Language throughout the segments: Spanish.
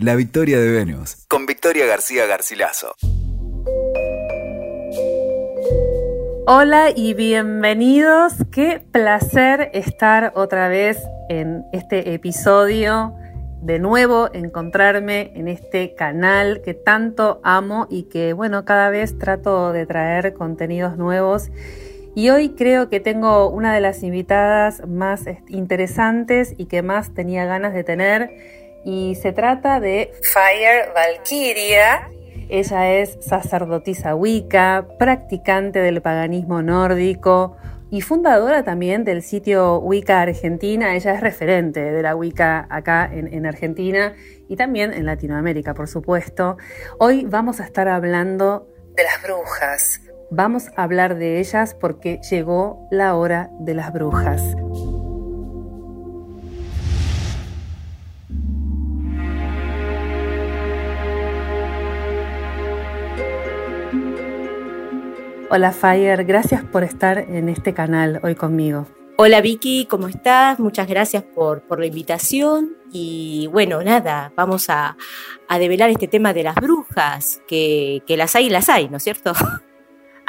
La Victoria de Venus, con Victoria García Garcilaso. Hola y bienvenidos. Qué placer estar otra vez en este episodio. De nuevo encontrarme en este canal que tanto amo y que bueno, cada vez trato de traer contenidos nuevos. Y hoy creo que tengo una de las invitadas más interesantes y que más tenía ganas de tener y se trata de Fire Valkyria. Ella es sacerdotisa wicca, practicante del paganismo nórdico y fundadora también del sitio Wicca Argentina. Ella es referente de la Wicca acá en, en Argentina y también en Latinoamérica, por supuesto. Hoy vamos a estar hablando de las brujas. Vamos a hablar de ellas porque llegó la hora de las brujas. Hola Fire, gracias por estar en este canal hoy conmigo. Hola Vicky, ¿cómo estás? Muchas gracias por, por la invitación. Y bueno, nada, vamos a, a, develar este tema de las brujas, que, que las hay y las hay, ¿no es cierto?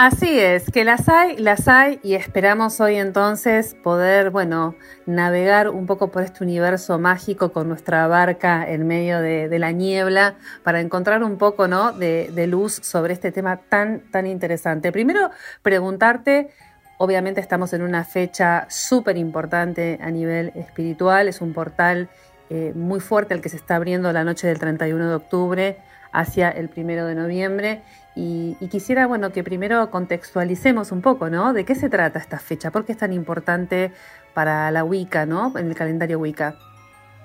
Así es, que las hay, las hay y esperamos hoy entonces poder, bueno, navegar un poco por este universo mágico con nuestra barca en medio de, la niebla para encontrar un poco, ¿no? De, de, luz sobre este tema tan, tan interesante. Primero, preguntarte, obviamente estamos en una fecha súper importante a nivel espiritual, es un portal eh, muy fuerte el que se está abriendo la noche del 31 de octubre hacia el primero de noviembre y, quisiera, bueno, que primero contextualicemos un poco, ¿no? ¿De qué se trata esta fecha? ¿Por qué es tan importante para la Wicca, ¿no? En el calendario Wicca.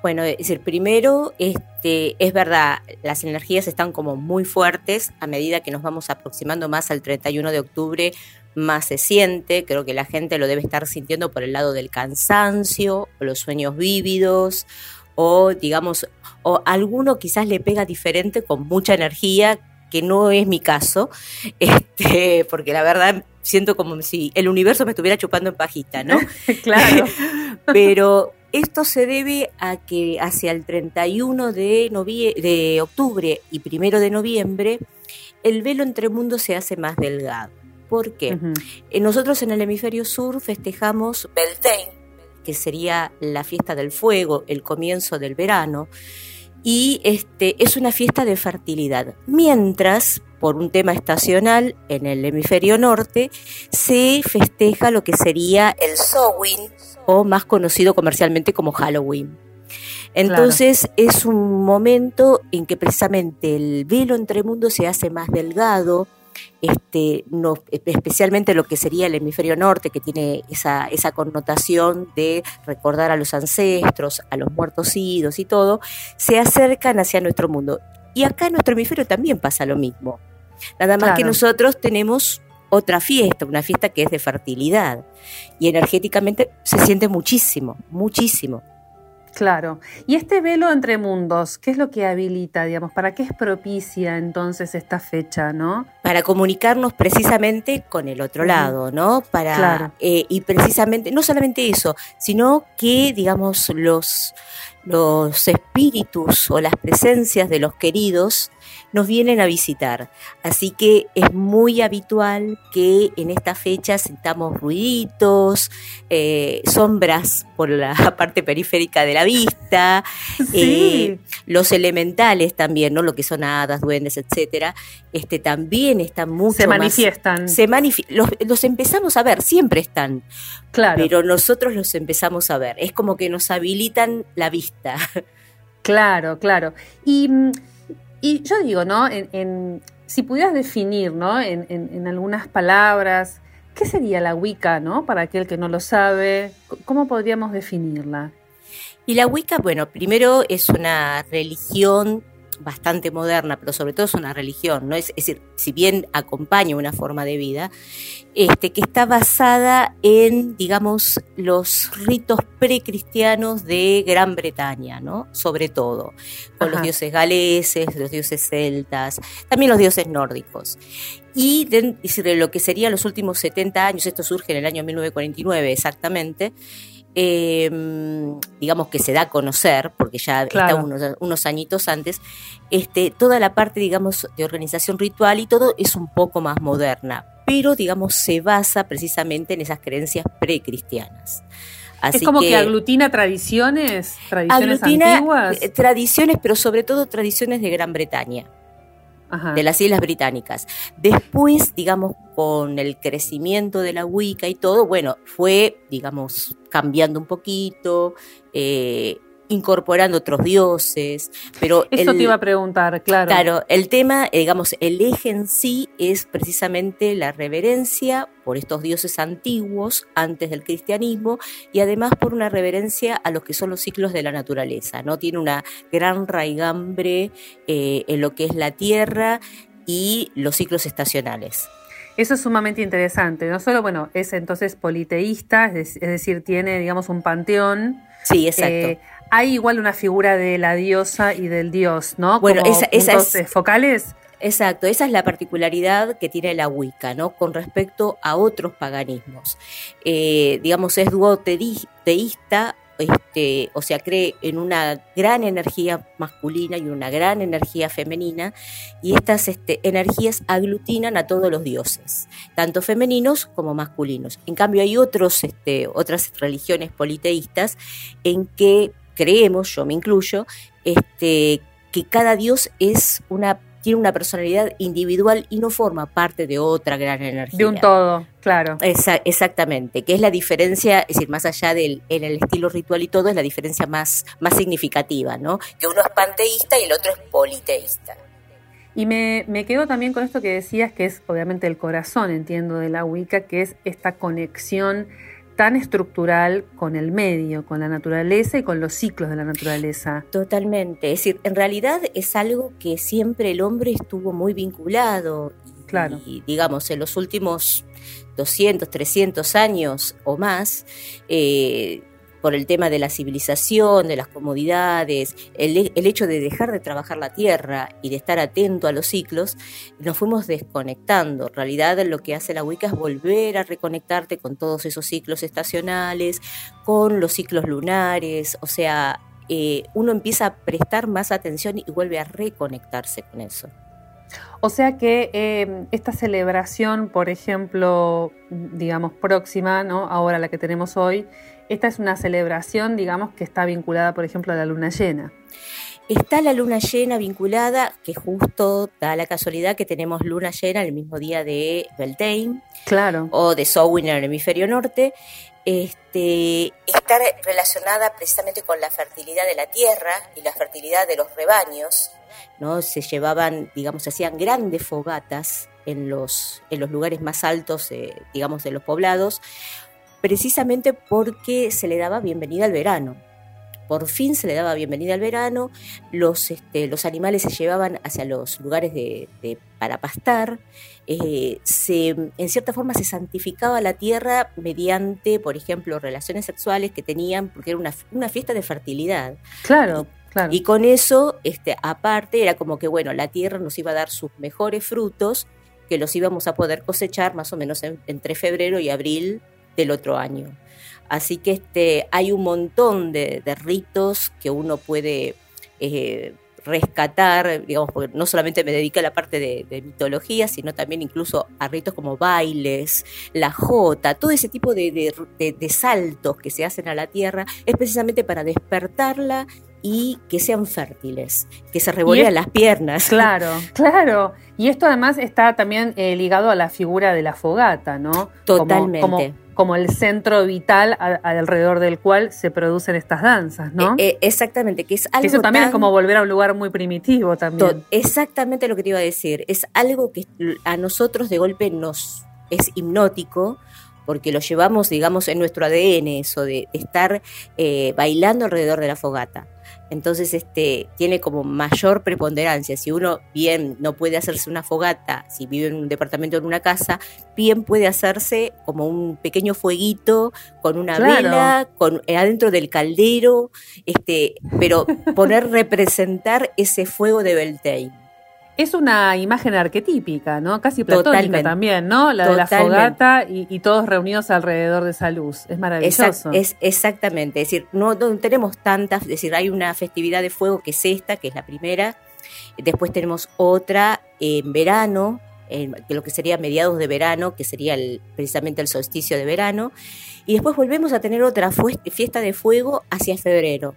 Bueno, es decir, primero, este, es verdad, las energías están como muy fuertes a medida que nos vamos aproximando más al 31 de octubre, más se siente, creo que la gente lo debe estar sintiendo por el lado del cansancio, o los sueños vívidos, o digamos, o alguno quizás le pega diferente con mucha energía que no es mi caso, este, porque la verdad siento como si el universo me estuviera chupando en pajita, ¿no? claro. Pero esto se debe a que hacia el 31 de, de octubre y primero de noviembre, el velo entre mundos se hace más delgado. ¿Por qué? Uh -huh. Nosotros en el hemisferio sur festejamos Beltane, que sería la fiesta del fuego, el comienzo del verano, y este, es una fiesta de fertilidad. Mientras, por un tema estacional, en el hemisferio norte se festeja lo que sería el Samhain, o más conocido comercialmente como Halloween. Entonces claro. es un momento en que precisamente el velo entre mundos se hace más delgado, este, no, especialmente lo que sería el hemisferio norte, que tiene esa, esa connotación de recordar a los ancestros, a los muertos idos y todo, se acercan hacia nuestro mundo. Y acá en nuestro hemisferio también pasa lo mismo. Nada más claro. que nosotros tenemos otra fiesta, una fiesta que es de fertilidad. Y energéticamente se siente muchísimo, muchísimo. Claro. Y este velo entre mundos, ¿qué es lo que habilita, digamos? ¿Para qué es propicia entonces esta fecha, no? Para comunicarnos precisamente con el otro lado, ¿no? Para claro. eh, y precisamente no solamente eso, sino que digamos los los espíritus o las presencias de los queridos nos vienen a visitar. Así que es muy habitual que en esta fecha sintamos ruiditos, eh, sombras por la parte periférica de la vista, sí. eh, los elementales también, ¿no? Lo que son hadas, duendes, etcétera, este también están mucho se manifiestan. Más, se manifi los, los empezamos a ver, siempre están. Claro. Pero nosotros los empezamos a ver. Es como que nos habilitan la vista. Claro, claro. Y y yo digo, ¿no? En, en, si pudieras definir, ¿no? En, en, algunas palabras, ¿qué sería la Wicca, ¿no? Para aquel que no lo sabe, ¿cómo podríamos definirla? Y la Wicca, bueno, primero es una religión bastante moderna, pero sobre todo es una religión, ¿no? Es, es decir, si bien acompaña una forma de vida, este, que está basada en, digamos, los ritos precristianos de Gran Bretaña, ¿no? Sobre todo, con Ajá. los dioses galeses, los dioses celtas, también los dioses nórdicos. Y de, de lo que serían los últimos 70 años, esto surge en el año 1949 exactamente, em, digamos que se da a conocer, porque ya está unos, añitos antes, este, toda la parte, digamos, de organización ritual y todo es un poco más moderna, pero, digamos, se basa precisamente en esas creencias precristianas. es como que, aglutina tradiciones, tradiciones antiguas. Eh, tradiciones, pero sobre todo tradiciones de Gran Bretaña de las Islas Británicas. Después, digamos, con el crecimiento de la Wicca y todo, bueno, fue, digamos, cambiando un poquito, eh, incorporando otros dioses, pero... Eso te iba a preguntar, claro. Claro, el tema, eh, digamos, el eje en sí es precisamente la reverencia por estos dioses antiguos antes del cristianismo y además por una reverencia a los que son los ciclos de la naturaleza, ¿no? Tiene una gran raigambre eh, en lo que es la tierra y los ciclos estacionales. Eso es sumamente interesante. No solo, bueno, es entonces politeísta, es, decir, tiene, digamos, un panteón. Sí, exacto. Eh, hay igual una figura de la diosa y del dios, ¿no? Bueno, esa, esas es, focales. Exacto, esa es la particularidad que tiene la Wicca, ¿no? Con respecto a otros paganismos. Eh, digamos, es duoteísta, este, o sea, cree en una gran energía masculina y una gran energía femenina, y estas este, energías aglutinan a todos los dioses, tanto femeninos como masculinos. En cambio, hay otros, este, otras religiones politeístas en que creemos, yo me incluyo, este, que cada dios es una tiene una personalidad individual y no forma parte de otra gran energía. De un todo, claro. exactamente, que es la diferencia, es decir, más allá del en el estilo ritual y todo, es la diferencia más, más significativa, ¿no? Que uno es panteísta y el otro es politeísta. Y me, me quedo también con esto que decías, que es obviamente el corazón, entiendo, de la Wicca, que es esta conexión tan estructural con el medio, con la naturaleza y con los ciclos de la naturaleza. Totalmente. Es decir, en realidad es algo que siempre el hombre estuvo muy vinculado. Claro. Y digamos, en los últimos 200, 300 años o más, eh, por el tema de la civilización, de las comodidades, el, hecho de dejar de trabajar la tierra y de estar atento a los ciclos, nos fuimos desconectando. En realidad lo que hace la Wicca es volver a reconectarte con todos esos ciclos estacionales, con los ciclos lunares, o sea, eh, uno empieza a prestar más atención y vuelve a reconectarse con eso. O sea que eh, esta celebración, por ejemplo, digamos próxima, ¿no? ahora la que tenemos hoy, esta es una celebración, digamos, que está vinculada, por ejemplo, a la luna llena. Está la luna llena vinculada, que justo da la casualidad que tenemos luna llena el mismo día de Beltane. Claro. O de Samhain en el hemisferio norte. Este, está relacionada precisamente con la fertilidad de la tierra y la fertilidad de los rebaños. ¿no? Se llevaban, digamos, se hacían grandes fogatas en los, en los lugares más altos, eh, digamos, de los poblados, precisamente porque se le daba bienvenida al verano. Por fin se le daba bienvenida al verano, los, este, los animales se llevaban hacia los lugares de, para pastar, eh, se, en cierta forma se santificaba la tierra mediante, por ejemplo, relaciones sexuales que tenían, porque era una, fiesta de fertilidad. Claro. Claro. Y con eso, este, aparte, era como que, bueno, la tierra nos iba a dar sus mejores frutos, que los íbamos a poder cosechar más o menos entre febrero y abril del otro año. Así que este, hay un montón de, ritos que uno puede eh, rescatar, digamos, porque no solamente me dedica a la parte de, mitología, sino también incluso a ritos como bailes, la jota, todo ese tipo de, de saltos que se hacen a la tierra, es precisamente para despertarla y que sean fértiles, que se revolean las piernas. Claro, claro. Y esto además está también eh, ligado a la figura de la fogata, ¿no? Totalmente. Como, el centro vital alrededor del cual se producen estas danzas, ¿no? Eh, eh, exactamente, que es algo. eso también es como volver a un lugar muy primitivo también. exactamente lo que te iba a decir. Es algo que a nosotros de golpe nos es hipnótico porque lo llevamos, digamos, en nuestro ADN, eso de estar bailando alrededor de la fogata. Entonces, este, tiene como mayor preponderancia. Si uno bien no puede hacerse una fogata, si vive en un departamento o en una casa, bien puede hacerse como un pequeño fueguito con una vela, con eh, adentro del caldero, este, pero poner representar ese fuego de Beltane. Es una imagen arquetípica, ¿no? Casi platónica también, ¿no? La de la fogata y, todos reunidos alrededor de esa luz. Es maravilloso. es, exactamente. Es decir, no, tenemos tantas, es decir, hay una festividad de fuego que es esta, que es la primera. Después tenemos otra en verano, en, lo que sería mediados de verano, que sería precisamente el solsticio de verano. Y después volvemos a tener otra fiesta de fuego hacia febrero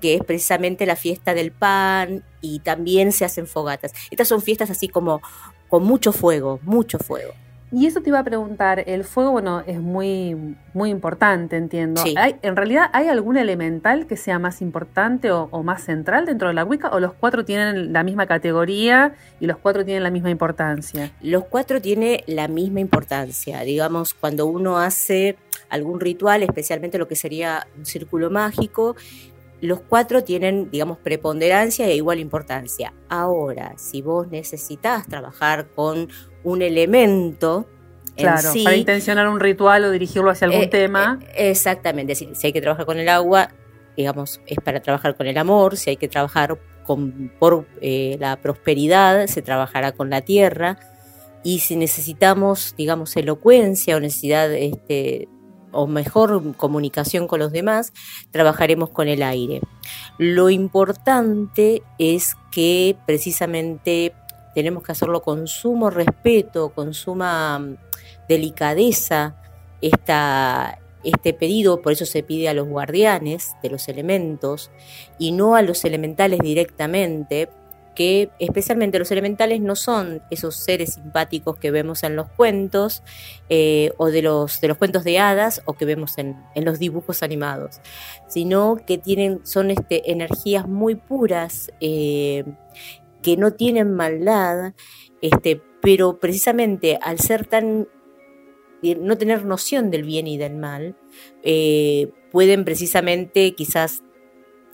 que es precisamente la fiesta del pan y también se hacen fogatas. Estas son fiestas así como con mucho fuego, mucho fuego. Y eso te iba a preguntar, el fuego, bueno, es muy, muy importante, entiendo. ¿Hay, ¿En realidad hay algún elemental que sea más importante o, más central dentro de la Wicca o los cuatro tienen la misma categoría y los cuatro tienen la misma importancia? Los cuatro tienen la misma importancia. Digamos, cuando uno hace algún ritual, especialmente lo que sería un círculo mágico, los cuatro tienen, digamos, preponderancia e igual importancia. Ahora, si vos necesitas trabajar con un elemento, Claro, para intencionar un ritual o dirigirlo hacia algún eh, tema. Eh, exactamente, si, hay que trabajar con el agua, digamos, es para trabajar con el amor, si hay que trabajar con, por eh, la prosperidad, se trabajará con la tierra, y si necesitamos, digamos, elocuencia o necesidad este, o mejor comunicación con los demás, trabajaremos con el aire. Lo importante es que precisamente tenemos que hacerlo con sumo respeto, con suma mm, delicadeza, este pedido, por eso se pide a los guardianes de los elementos y no a los elementales directamente, que especialmente los elementales no son esos seres simpáticos que vemos en los cuentos eh, o de los, de los cuentos de hadas o que vemos en, los dibujos animados, sino que tienen, son este, energías muy puras, eh, que no tienen maldad, este, pero precisamente al ser tan no tener noción del bien y del mal, eh, pueden precisamente quizás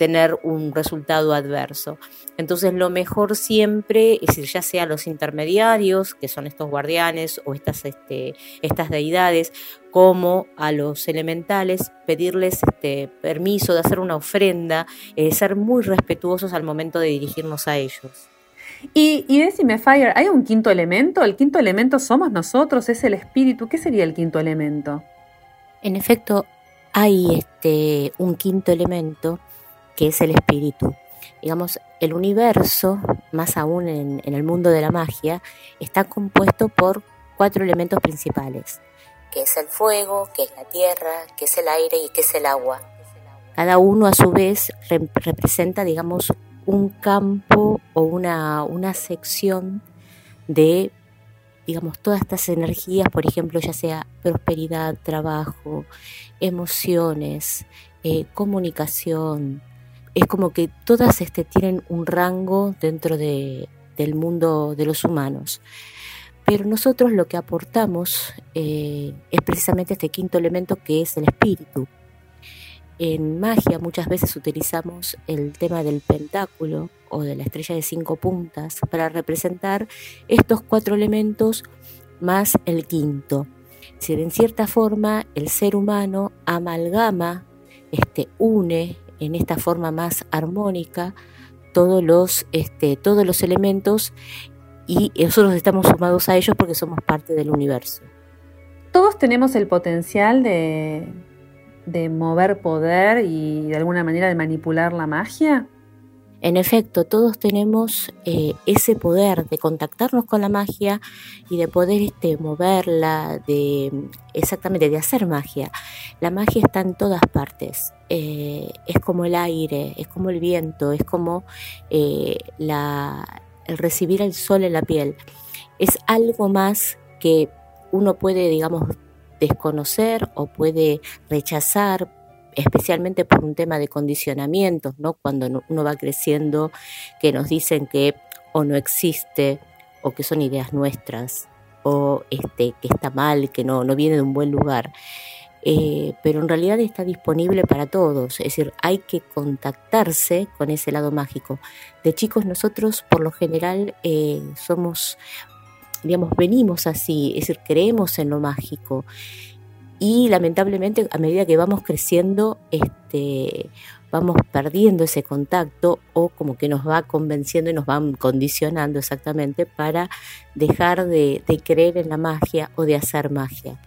tener un resultado adverso. Entonces lo mejor siempre es ya sea los intermediarios, que son estos guardianes o estas, este, estas deidades, como a los elementales, pedirles este, permiso de hacer una ofrenda, eh, ser muy respetuosos al momento de dirigirnos a ellos. Y, y decime, Fire, ¿hay un quinto elemento? ¿El quinto elemento somos nosotros? ¿Es el espíritu? ¿Qué sería el quinto elemento? En efecto, hay este, un quinto elemento que es el espíritu. Digamos, el universo, más aún en, el mundo de la magia, está compuesto por cuatro elementos principales, que es el fuego, que es la tierra, que es el aire y que es el agua. Cada uno a su vez representa, digamos, un campo o una, una sección de, digamos, todas estas energías, por ejemplo, ya sea prosperidad, trabajo, emociones, eh, comunicación, es como que todas este, tienen un rango dentro de, del mundo de los humanos. Pero nosotros lo que aportamos eh, es precisamente este quinto elemento que es el espíritu. En magia muchas veces utilizamos el tema del pentáculo o de la estrella de cinco puntas para representar estos cuatro elementos más el quinto. Si en cierta forma el ser humano amalgama, este, une en esta forma más armónica todos los, este, todos los elementos y nosotros estamos sumados a ellos porque somos parte del universo. Todos tenemos el potencial de, de mover poder y de alguna manera de manipular la magia. En efecto, todos tenemos eh, ese poder de contactarnos con la magia y de poder este, moverla, de exactamente de hacer magia. La magia está en todas partes. Eh, es como el aire, es como el viento, es como eh, la, recibir el sol en la piel. Es algo más que uno puede, digamos, desconocer o puede rechazar especialmente por un tema de condicionamientos, ¿no? Cuando uno va creciendo, que nos dicen que o no existe, o que son ideas nuestras, o este, que está mal, que no, no viene de un buen lugar. Eh, pero en realidad está disponible para todos, es decir, hay que contactarse con ese lado mágico. De chicos nosotros por lo general eh, somos, digamos, venimos así, es decir, creemos en lo mágico y lamentablemente a medida que vamos creciendo, este, vamos perdiendo ese contacto o como que nos va convenciendo y nos van condicionando exactamente para dejar de, creer en la magia o de hacer magia.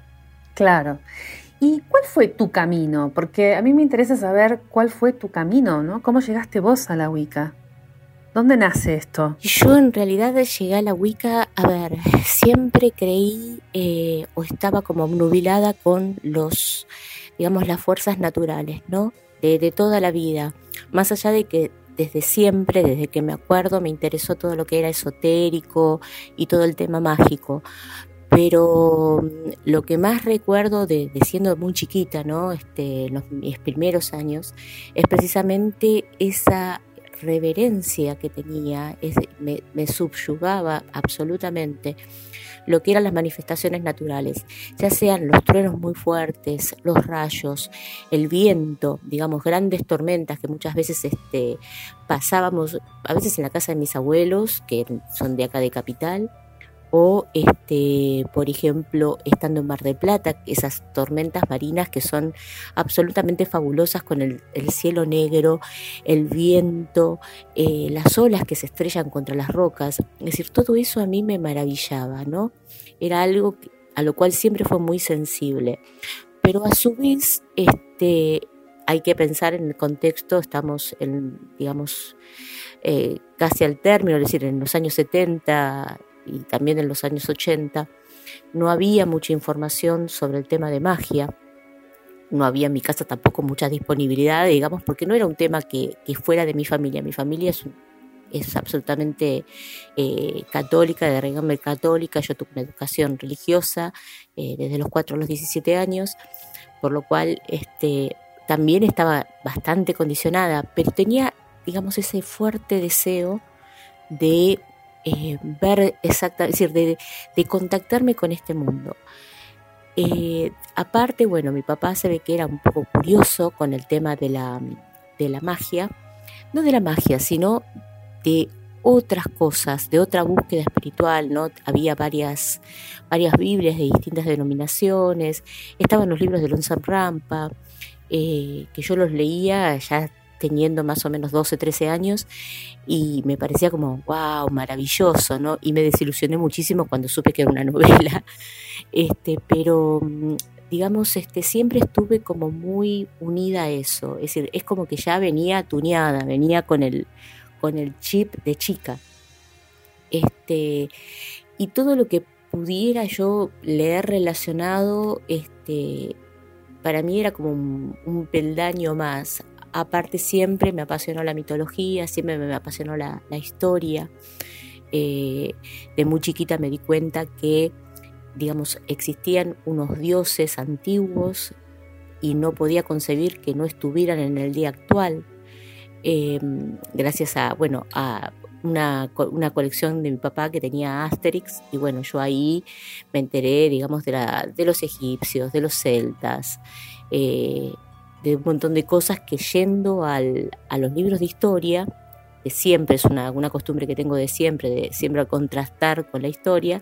Claro. ¿Y cuál fue tu camino? Porque a mí me interesa saber cuál fue tu camino, ¿no? ¿Cómo llegaste vos a la Wicca? ¿Dónde nace esto? Yo en realidad llegué a la Wicca, a ver, siempre creí eh, o estaba como nubilada con los, digamos, las fuerzas naturales, ¿no? de, toda la vida, más allá de que desde siempre, desde que me acuerdo, me interesó todo lo que era esotérico y todo el tema mágico. Pero mm, lo que más recuerdo de, siendo muy chiquita, ¿no? Este, los, mis primeros años, es precisamente esa reverencia que tenía, me, me subyugaba absolutamente lo que eran las manifestaciones naturales, ya sean los truenos muy fuertes, los rayos, el viento, digamos, grandes tormentas que muchas veces este, pasábamos, a veces en la casa de mis abuelos, que son de acá de capital, o este, por ejemplo, estando en Mar del Plata, esas tormentas marinas que son absolutamente fabulosas con el, cielo negro, el viento, eh, las olas que se estrellan contra las rocas. Es decir, todo eso a mí me maravillaba, ¿no? Era algo a lo cual siempre fue muy sensible. Pero a su vez, este, hay que pensar en el contexto, estamos en, digamos, eh, casi al término, es decir, en los años 70 y también en los años 80, no había mucha información sobre el tema de magia. No había en mi casa tampoco mucha disponibilidad, digamos, porque no era un tema que, fuera de mi familia. Mi familia es, es absolutamente eh, católica, de régimen católica. Yo tuve una educación religiosa eh, desde los 4 a los 17 años, por lo cual este, también estaba bastante condicionada, pero tenía, digamos, ese fuerte deseo de eh, ver exactamente, es decir, de, contactarme con este mundo. Eh, aparte, bueno, mi papá se ve que era un poco curioso con el tema de la, de la magia, no de la magia, sino de otras cosas, de otra búsqueda espiritual, ¿no? Había varias, varias Biblias de distintas denominaciones, estaban los libros de Lonsan Rampa, eh, que yo los leía ya teniendo más o menos 12, 13 años y me parecía como, wow, maravilloso, ¿no? Y me desilusioné muchísimo cuando supe que era una novela, este, pero mm, digamos, este, siempre estuve como muy unida a eso, es decir, es como que ya venía tuneada, venía con el, con el chip de chica. Este, y todo lo que pudiera yo leer relacionado, este, para mí era como un, un peldaño más aparte siempre me apasionó la mitología, siempre me apasionó la, historia. Eh, de muy chiquita me di cuenta que, digamos, existían unos dioses antiguos y no podía concebir que no estuvieran en el día actual. Em, gracias a, bueno, a una, colección de mi papá que tenía Asterix y bueno, yo ahí me enteré, digamos, de, la, de los egipcios, de los celtas, eh, de un montón de cosas que yendo al, a los libros de historia, que siempre es una, una, costumbre que tengo de siempre, de siempre contrastar con la historia,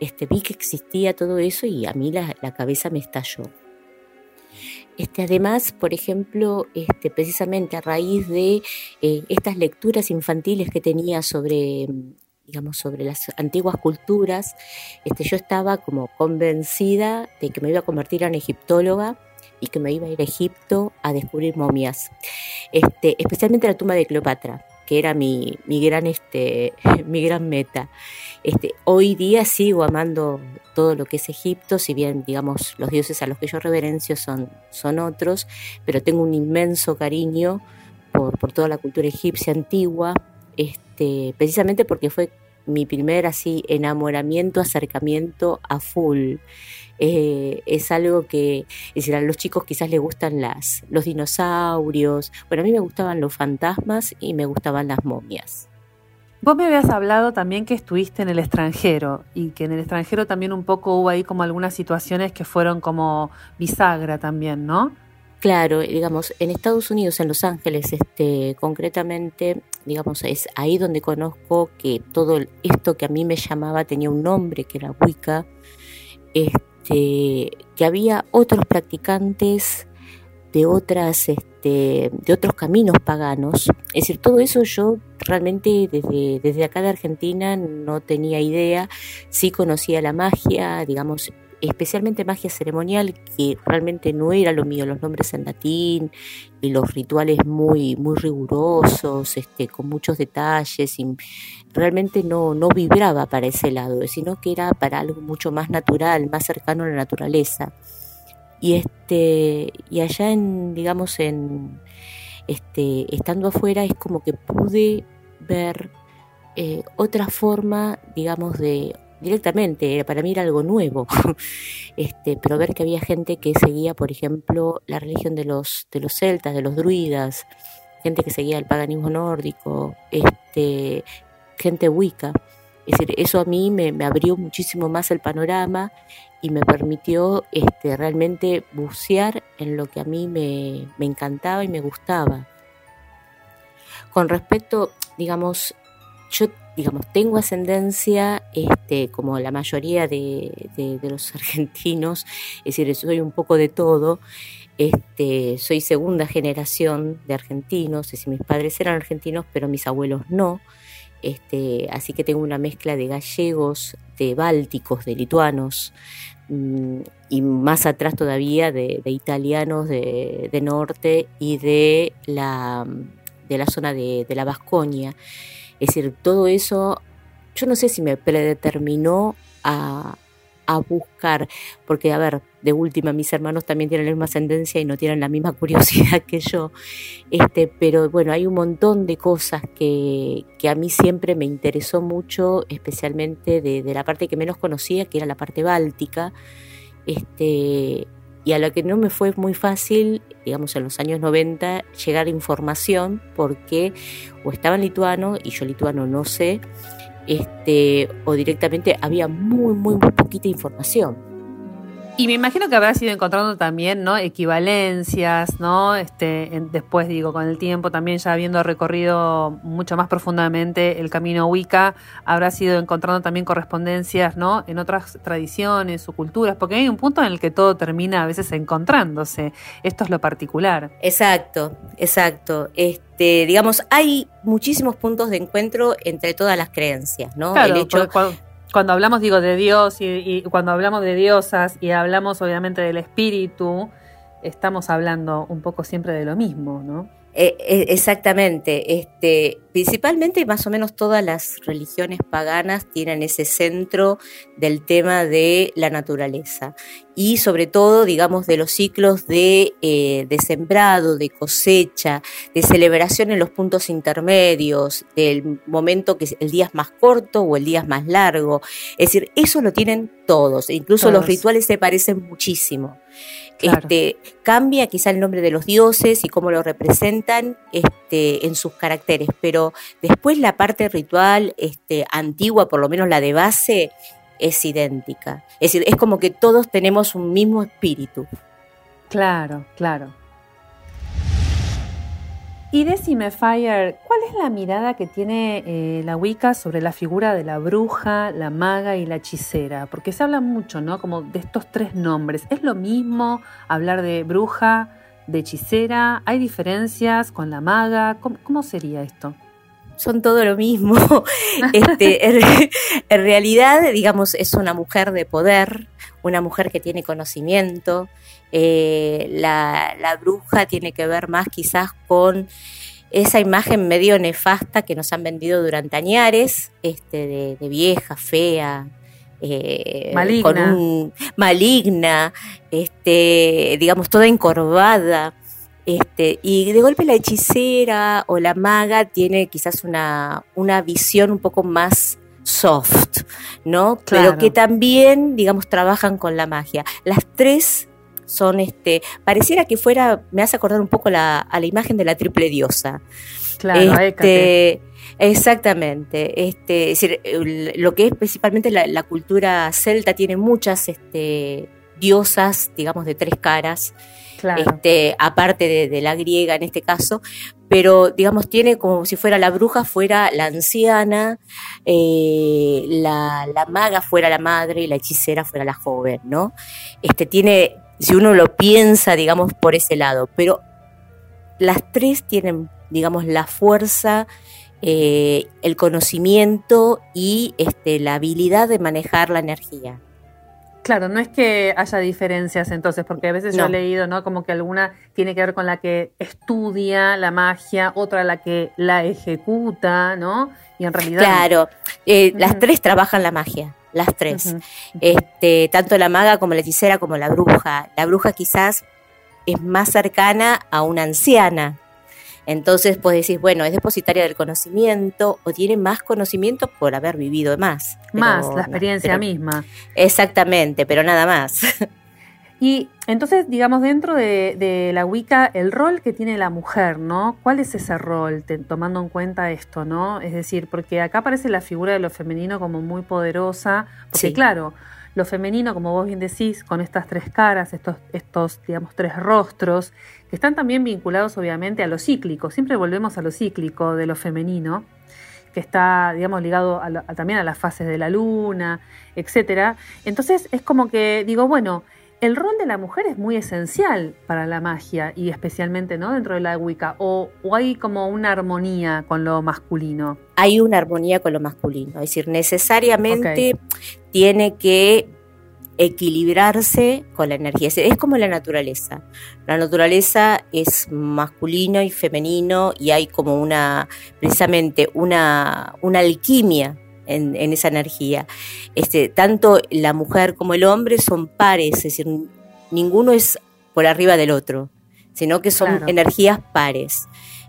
este, vi que existía todo eso y a mí la, la cabeza me estalló. Este, además, por ejemplo, este, precisamente a raíz de eh, estas lecturas infantiles que tenía sobre, digamos, sobre las antiguas culturas, este, yo estaba como convencida de que me iba a convertir en egiptóloga y que me iba a ir a Egipto a descubrir momias, este, especialmente la tumba de Cleopatra, que era mi, mi, gran, este, mi gran meta. Este, hoy día sigo amando todo lo que es Egipto, si bien digamos los dioses a los que yo reverencio son, son otros, pero tengo un inmenso cariño por, por toda la cultura egipcia antigua, este, precisamente porque fue mi primer así enamoramiento, acercamiento a full. Eh, es algo que, es a los chicos quizás les gustan las, los dinosaurios. Bueno, a mí me gustaban los fantasmas y me gustaban las momias. Vos me habías hablado también que estuviste en el extranjero y que en el extranjero también un poco hubo ahí como algunas situaciones que fueron como bisagra también, ¿no? Claro, digamos, en Estados Unidos, en Los Ángeles, este, concretamente, digamos, es ahí donde conozco que todo esto que a mí me llamaba tenía un nombre, que era Wicca, este, que había otros practicantes de otras este, de otros caminos paganos. Es decir, todo eso yo realmente desde, desde acá de Argentina no tenía idea, sí conocía la magia, digamos, especialmente magia ceremonial, que realmente no era lo mío, los nombres en latín y los rituales muy, muy rigurosos, este, con muchos detalles, y realmente no, no vibraba para ese lado, sino que era para algo mucho más natural, más cercano a la naturaleza. Y este, y allá en, digamos, en este, estando afuera es como que pude ver eh, otra forma, digamos, de directamente, para mí era algo nuevo, este, pero ver que había gente que seguía, por ejemplo, la religión de los, de los celtas, de los druidas, gente que seguía el paganismo nórdico, este, gente wicca. Es decir, eso a mí me, abrió muchísimo más el panorama y me permitió este, realmente bucear en lo que a mí me, me encantaba y me gustaba. Con respecto, digamos, yo digamos, tengo ascendencia, este, como la mayoría de, los argentinos, es decir, soy un poco de todo. Este, soy segunda generación de argentinos, es decir, mis padres eran argentinos, pero mis abuelos no. Este, así que tengo una mezcla de gallegos, de bálticos, de lituanos, mm, y más atrás todavía de, italianos de, norte y de la, de la zona de, de la Vasconia. Es decir, todo eso, yo no sé si me predeterminó a, buscar, porque a ver, de última mis hermanos también tienen la misma ascendencia y no tienen la misma curiosidad que yo, este, pero bueno, hay un montón de cosas que, a mí siempre me interesó mucho, especialmente de, de, la parte que menos conocía, que era la parte báltica, este, y a la que no me fue muy fácil, digamos en los años 90, llegar a información porque o estaba en lituano y yo lituano no sé, este, o directamente había muy, muy, muy poquita información. Y me imagino que habrás ido encontrando también, ¿no? Equivalencias, ¿no? Este, después digo, con el tiempo también ya habiendo recorrido mucho más profundamente el camino Wicca, habrás ido encontrando también correspondencias, ¿no? En otras tradiciones o culturas, porque hay un punto en el que todo termina a veces encontrándose. Esto es lo particular. Exacto, exacto. Este, digamos, hay muchísimos puntos de encuentro entre todas las creencias, ¿no? el hecho cuando hablamos, digo, de Dios y, cuando hablamos de diosas y hablamos obviamente del espíritu, estamos hablando un poco siempre de lo mismo, ¿no? Eh, eh, exactamente, este, principalmente más o menos todas las religiones paganas tienen ese centro del tema de la naturaleza y sobre todo, digamos, de los ciclos de, eh, de sembrado, de cosecha, de celebración en los puntos intermedios, del momento que el día es más corto o el día es más largo. Es decir, eso lo tienen todos, e incluso los rituales se parecen muchísimo. Este, cambia quizá el nombre de los dioses y cómo lo representan este, en sus caracteres, pero después la parte ritual este, antigua, por lo menos la de base, es idéntica. Es decir, es como que todos tenemos un mismo espíritu. Claro, claro. Y decime, Fire, ¿cuál es la mirada que tiene eh, la Wicca sobre la figura de la bruja, la maga y la hechicera? Porque se habla mucho, ¿no? Como de estos tres nombres. ¿Es lo mismo hablar de bruja, de hechicera? ¿Hay diferencias con la maga? cómo sería esto? Son todo lo mismo. este, en, realidad, digamos, es una mujer de poder, una mujer que tiene conocimiento. Eh, la, bruja tiene que ver más quizás con esa imagen medio nefasta que nos han vendido durante añares, este, de, vieja, fea, eh, maligna, maligna este, digamos, toda encorvada. Este, y de golpe la hechicera o la maga tiene quizás una, una visión un poco más soft, ¿no? Pero que también, digamos, trabajan con la magia. Las tres son, este, pareciera que fuera, me hace acordar un poco la, a la imagen de la triple diosa. Claro, este, Exactamente. Este, es decir, lo que es principalmente la, la cultura celta tiene muchas este, diosas, digamos, de tres caras este, aparte de, la griega en este caso, pero digamos tiene como si fuera la bruja fuera la anciana, eh, la, maga fuera la madre y la hechicera fuera la joven, ¿no? Este, tiene si uno lo piensa, digamos, por ese lado. Pero las tres tienen, digamos, la fuerza, eh, el conocimiento y este, la habilidad de manejar la energía. Claro, no es que haya diferencias entonces, porque a veces yo he leído, ¿no? Como que alguna tiene que ver con la que estudia la magia, otra la que la ejecuta, ¿no? Y en realidad. Claro, eh, las tres trabajan la magia, las tres. Este, tanto la maga como la hechicera como la bruja. La bruja quizás es más cercana a una anciana, entonces, pues decís, bueno, es depositaria del conocimiento o tiene más conocimiento por haber vivido más. Más, la experiencia misma. Exactamente, pero nada más. Y entonces, digamos, dentro de, la Wicca, el rol que tiene la mujer, ¿no? ¿Cuál es ese rol, tomando en cuenta esto, ¿no? Es decir, porque acá aparece la figura de lo femenino como muy poderosa, porque claro, lo femenino, como vos bien decís, con estas tres caras, estos, estos, digamos, tres rostros, que están también vinculados obviamente a lo cíclico, siempre volvemos a lo cíclico de lo femenino, que está, digamos, ligado también a las fases de la luna, etcétera. Entonces es como que digo, bueno, el rol de la mujer es muy esencial para la magia y especialmente ¿no? dentro de la Wicca, o, hay como una armonía con lo masculino. Hay una armonía con lo masculino, es decir, necesariamente tiene que equilibrarse con la energía. Es, como la naturaleza. La naturaleza es masculino y femenino y hay como una, precisamente, una, una alquimia en, esa energía. Este, tanto la mujer como el hombre son pares, es decir, ninguno es por arriba del otro, sino que son energías pares.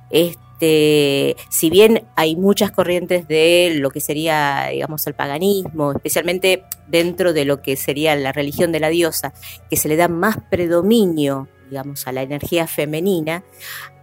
Este, si bien hay muchas corrientes de lo que sería, digamos, el paganismo, especialmente dentro de lo que sería la religión de la diosa, que se le da más predominio, digamos, a la energía femenina,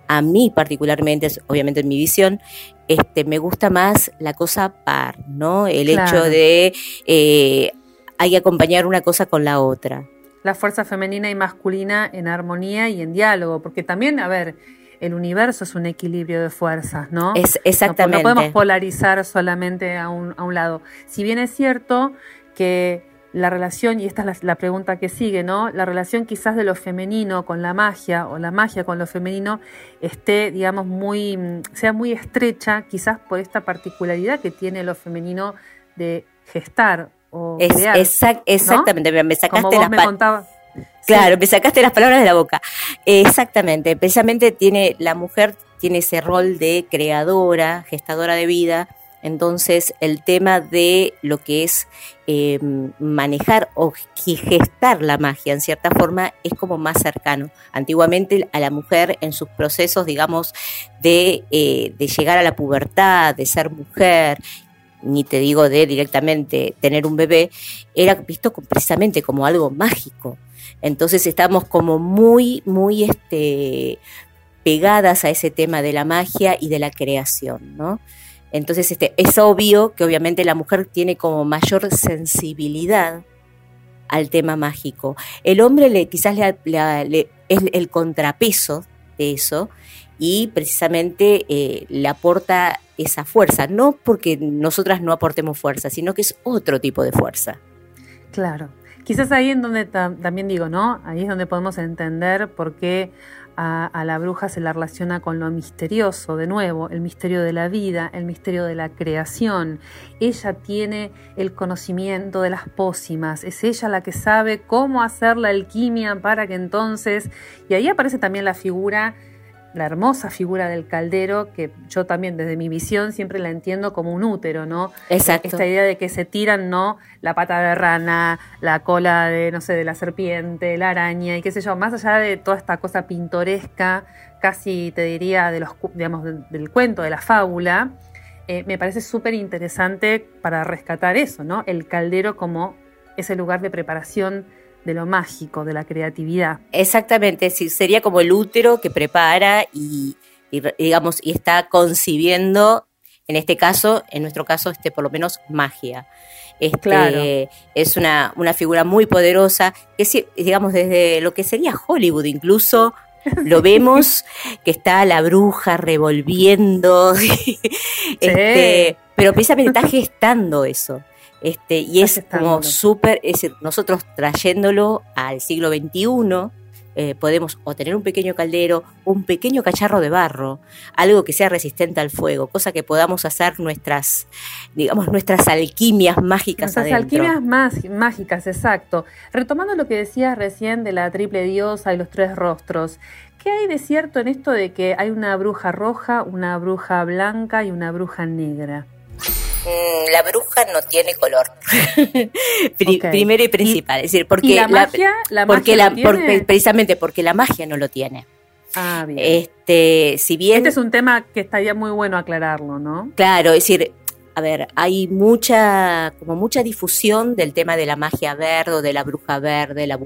a mí particularmente, obviamente en mi visión, este, me gusta más la cosa par, ¿no? El hecho de eh, hay que acompañar una cosa con la otra. La fuerza femenina y masculina en armonía y en diálogo, porque también, a ver, el universo es un equilibrio de fuerzas, ¿no? Es exactamente. No, podemos polarizar solamente a un, a un lado. Si bien es cierto que la relación, y esta es la, pregunta que sigue, ¿no? La relación quizás de lo femenino con la magia o la magia con lo femenino esté, digamos, muy, sea muy estrecha, quizás por esta particularidad que tiene lo femenino de gestar o crear, Exactamente, me sacaste las palabras. Claro, me sacaste las palabras de la boca. Exactamente, precisamente tiene la mujer tiene ese rol de creadora, gestadora de vida, entonces, el tema de lo que es em, manejar o gestar la magia, en cierta forma, es como más cercano. Antiguamente a la mujer en sus procesos, digamos, de, eh, de llegar a la pubertad, de ser mujer, ni te digo de directamente tener un bebé, era visto precisamente como algo mágico. Entonces estamos como muy, muy este, pegadas a ese tema de la magia y de la creación, ¿no? Entonces, este, es obvio que obviamente la mujer tiene como mayor sensibilidad al tema mágico. El hombre le, quizás le, es el contrapeso de eso y precisamente eh, le aporta esa fuerza, no porque nosotras no aportemos fuerza, sino que es otro tipo de fuerza. Claro. Quizás ahí en donde también digo, ¿no? Ahí es donde podemos entender por qué a, la bruja se la relaciona con lo misterioso, de nuevo, el misterio de la vida, el misterio de la creación. Ella tiene el conocimiento de las pócimas, es ella la que sabe cómo hacer la alquimia para que entonces, y ahí aparece también la figura la hermosa figura del caldero, que yo también desde mi visión siempre la entiendo como un útero, ¿no? Exacto. Esta idea de que se tiran, ¿no? La pata de rana, la cola de, no sé, de la serpiente, la araña y qué sé yo, más allá de toda esta cosa pintoresca, casi te diría de los, digamos, del, cuento, de la fábula, eh, me parece súper interesante para rescatar eso, ¿no? El caldero como ese lugar de preparación de lo mágico, de la creatividad. Exactamente, sí, sería como el útero que prepara y, digamos, y está concibiendo, en este caso, en nuestro caso, este, por lo menos magia. Este, claro. Es una, una figura muy poderosa, que digamos, desde lo que sería Hollywood incluso, lo vemos que está la bruja revolviendo, este, pero precisamente está gestando eso Este, y es como súper, es decir, nosotros trayéndolo al siglo XXI, eh, podemos o tener un pequeño caldero, un pequeño cacharro de barro, algo que sea resistente al fuego, cosa que podamos hacer nuestras, digamos, nuestras alquimias mágicas nuestras alquimias más, mágicas, exacto. Retomando lo que decías recién de la triple diosa y los tres rostros, ¿qué hay de cierto en esto de que hay una bruja roja, una bruja blanca y una bruja negra? Mm, la bruja no tiene color. Primero y principal. es decir, porque la magia, porque la, precisamente porque la magia no lo tiene. Ah, bien. Este, si bien. Este es un tema que estaría muy bueno aclararlo, ¿no? Claro, es decir, a ver, hay mucha, como mucha difusión del tema de la magia verde, de la bruja verde, la,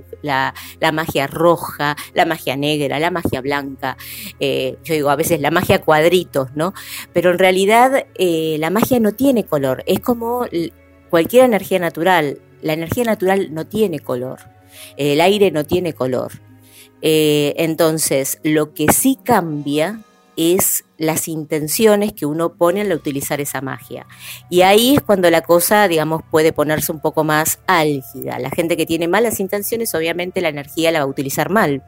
la, magia roja, la magia negra, la magia blanca. Eh, yo digo a veces la magia cuadritos, ¿no? Pero en realidad eh, la magia no tiene color, es como cualquier energía natural. La energía natural no tiene color, el aire no tiene color. Eh, entonces, lo que sí cambia es las intenciones que uno pone al utilizar esa magia. Y ahí es cuando la cosa, digamos, puede ponerse un poco más álgida. La gente que tiene malas intenciones, obviamente la energía la va a utilizar mal.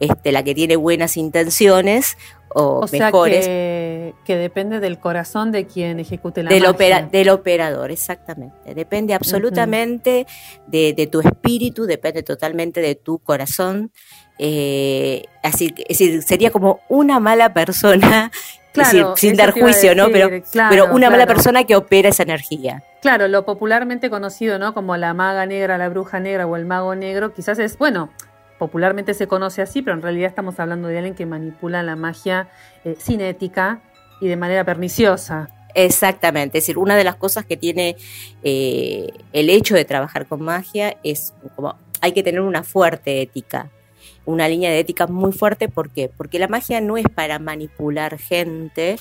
Este, la que tiene buenas intenciones o, mejores. que, que, depende del corazón de quien ejecute la del magia. del operador, exactamente. Depende absolutamente de, de, tu espíritu, depende totalmente de tu corazón. Eh, así, es decir, sería como una mala persona, sin dar juicio, ¿no? Pero, pero una mala persona que opera esa energía. Claro, lo popularmente conocido, ¿no? Como la maga negra, la bruja negra o el mago negro, quizás es, bueno, popularmente se conoce así, pero en realidad estamos hablando de alguien que manipula la magia eh, sin ética y de manera perniciosa. Exactamente, es decir, una de las cosas que tiene eh, el hecho de trabajar con magia es como hay que tener una fuerte ética una línea de ética muy fuerte. ¿Por qué? Porque la magia no es para manipular gente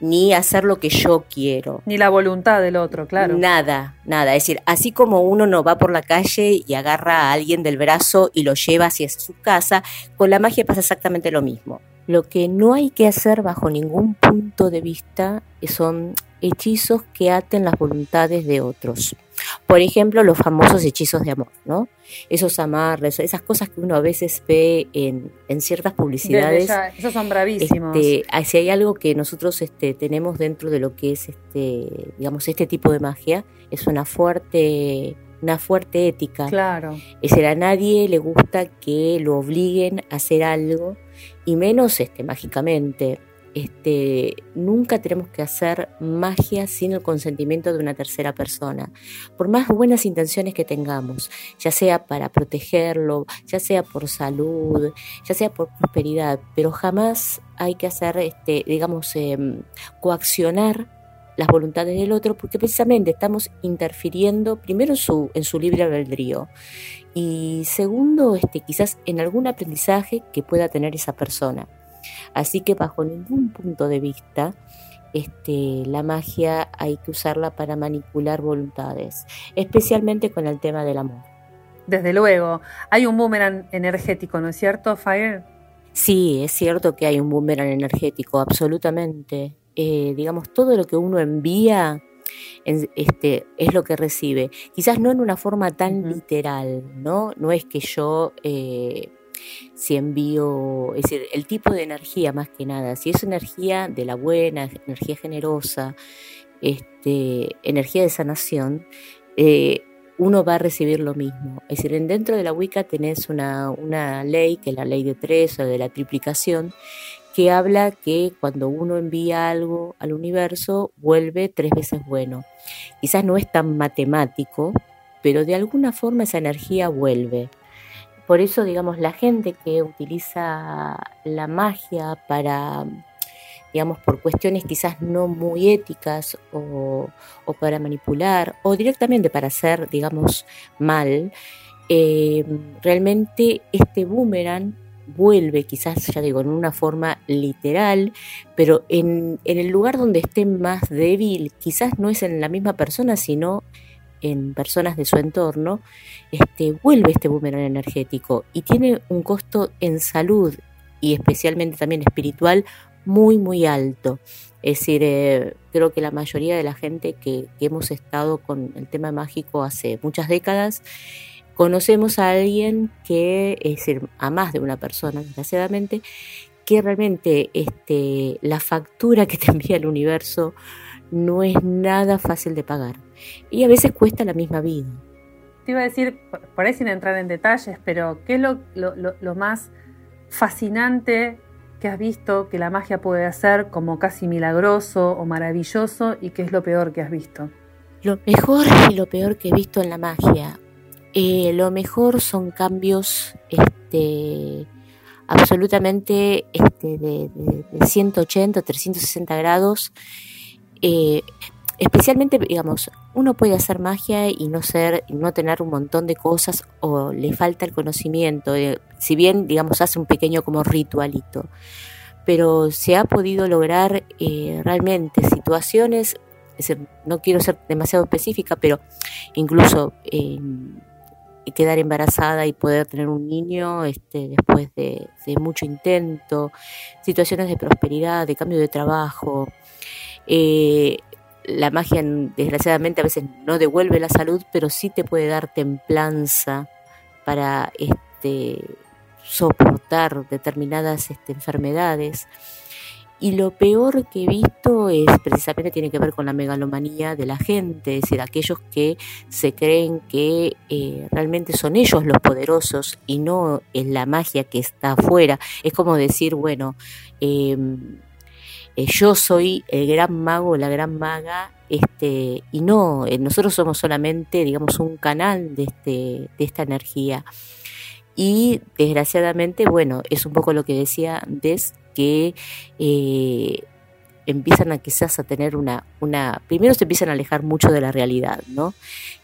ni hacer lo que yo quiero. Ni la voluntad del otro, claro. Nada, nada. Es decir, así como uno no va por la calle y agarra a alguien del brazo y lo lleva hacia su casa, con la magia pasa exactamente lo mismo. Lo que no hay que hacer bajo ningún punto de vista son hechizos que aten las voluntades de otros. Por ejemplo, los famosos hechizos de amor, ¿no? Esos amarres, esas cosas que uno a veces ve en, ciertas publicidades. esos son bravísimos. Este, si hay algo que nosotros este, tenemos dentro de lo que es este, digamos, este tipo de magia, es una fuerte una fuerte ética. Claro. Es decir, a nadie le gusta que lo obliguen a hacer algo, y menos este, mágicamente este, nunca tenemos que hacer magia sin el consentimiento de una tercera persona. Por más buenas intenciones que tengamos, ya sea para protegerlo, ya sea por salud, ya sea por prosperidad, pero jamás hay que hacer, este, digamos, em, coaccionar las voluntades del otro, porque precisamente estamos interfiriendo primero su, en su libre albedrío y segundo, este, quizás en algún aprendizaje que pueda tener esa persona. Así que bajo ningún punto de vista, este, la magia hay que usarla para manipular voluntades, especialmente con el tema del amor. Desde luego, hay un boomerang energético, ¿no es cierto, Fire? Sí, es cierto que hay un boomerang energético, absolutamente. Eh, digamos, todo lo que uno envía este, es lo que recibe. Quizás no en una forma tan literal, ¿no? No es que yo eh, si envío, es decir, el tipo de energía más que nada, si es energía de la buena, energía generosa, este, energía de sanación, eh, uno va a recibir lo mismo. Es decir, dentro de la Wicca tenés una, una ley, que es la ley de tres o de la triplicación, que habla que cuando uno envía algo al universo, vuelve tres veces bueno. Quizás no es tan matemático, pero de alguna forma esa energía vuelve. Por eso, digamos, la gente que utiliza la magia para, digamos, por cuestiones quizás no muy éticas o, para manipular o directamente para hacer, digamos, mal, eh, realmente este boomerang vuelve, quizás ya digo, en una forma literal, pero en, en, el lugar donde esté más débil, quizás no es en la misma persona, sino en personas de su entorno, este, vuelve este boomerang energético y tiene un costo en salud y especialmente también espiritual muy, muy alto. Es decir, eh, creo que la mayoría de la gente que, hemos estado con el tema mágico hace muchas décadas, conocemos a alguien que, es decir, a más de una persona, desgraciadamente, que realmente este, la factura que te envía el universo no es nada fácil de pagar. Y a veces cuesta la misma vida. Te iba a decir, por ahí sin entrar en detalles, pero ¿qué es lo, lo más fascinante que has visto que la magia puede hacer como casi milagroso o maravilloso y qué es lo peor que has visto? Lo mejor y lo peor que he visto en la magia. Eh, lo mejor son cambios este, absolutamente este, de, de, 180, 360 grados. Eh, especialmente, digamos, uno puede hacer magia y no ser, no tener un montón de cosas o le falta el conocimiento, eh, si bien, digamos, hace un pequeño como ritualito, pero se ha podido lograr realmente situaciones, no quiero ser demasiado específica, pero incluso quedar embarazada y poder tener un niño este, después de, mucho intento, situaciones de prosperidad, de cambio de trabajo. Eh, la magia desgraciadamente a veces no devuelve la salud, pero sí te puede dar templanza para este, soportar determinadas este, enfermedades. Y lo peor que he visto es precisamente tiene que ver con la megalomanía de la gente, es decir, aquellos que se creen que eh, realmente son ellos los poderosos y no es la magia que está afuera. Es como decir, bueno, eh, eh, yo soy el gran mago, la gran maga, este, y no, eh, nosotros somos solamente, digamos, un canal de, este, de esta energía. Y desgraciadamente, bueno, es un poco lo que decía antes, que eh, empiezan a quizás a tener una, una, primero se empiezan a alejar mucho de la realidad, ¿no?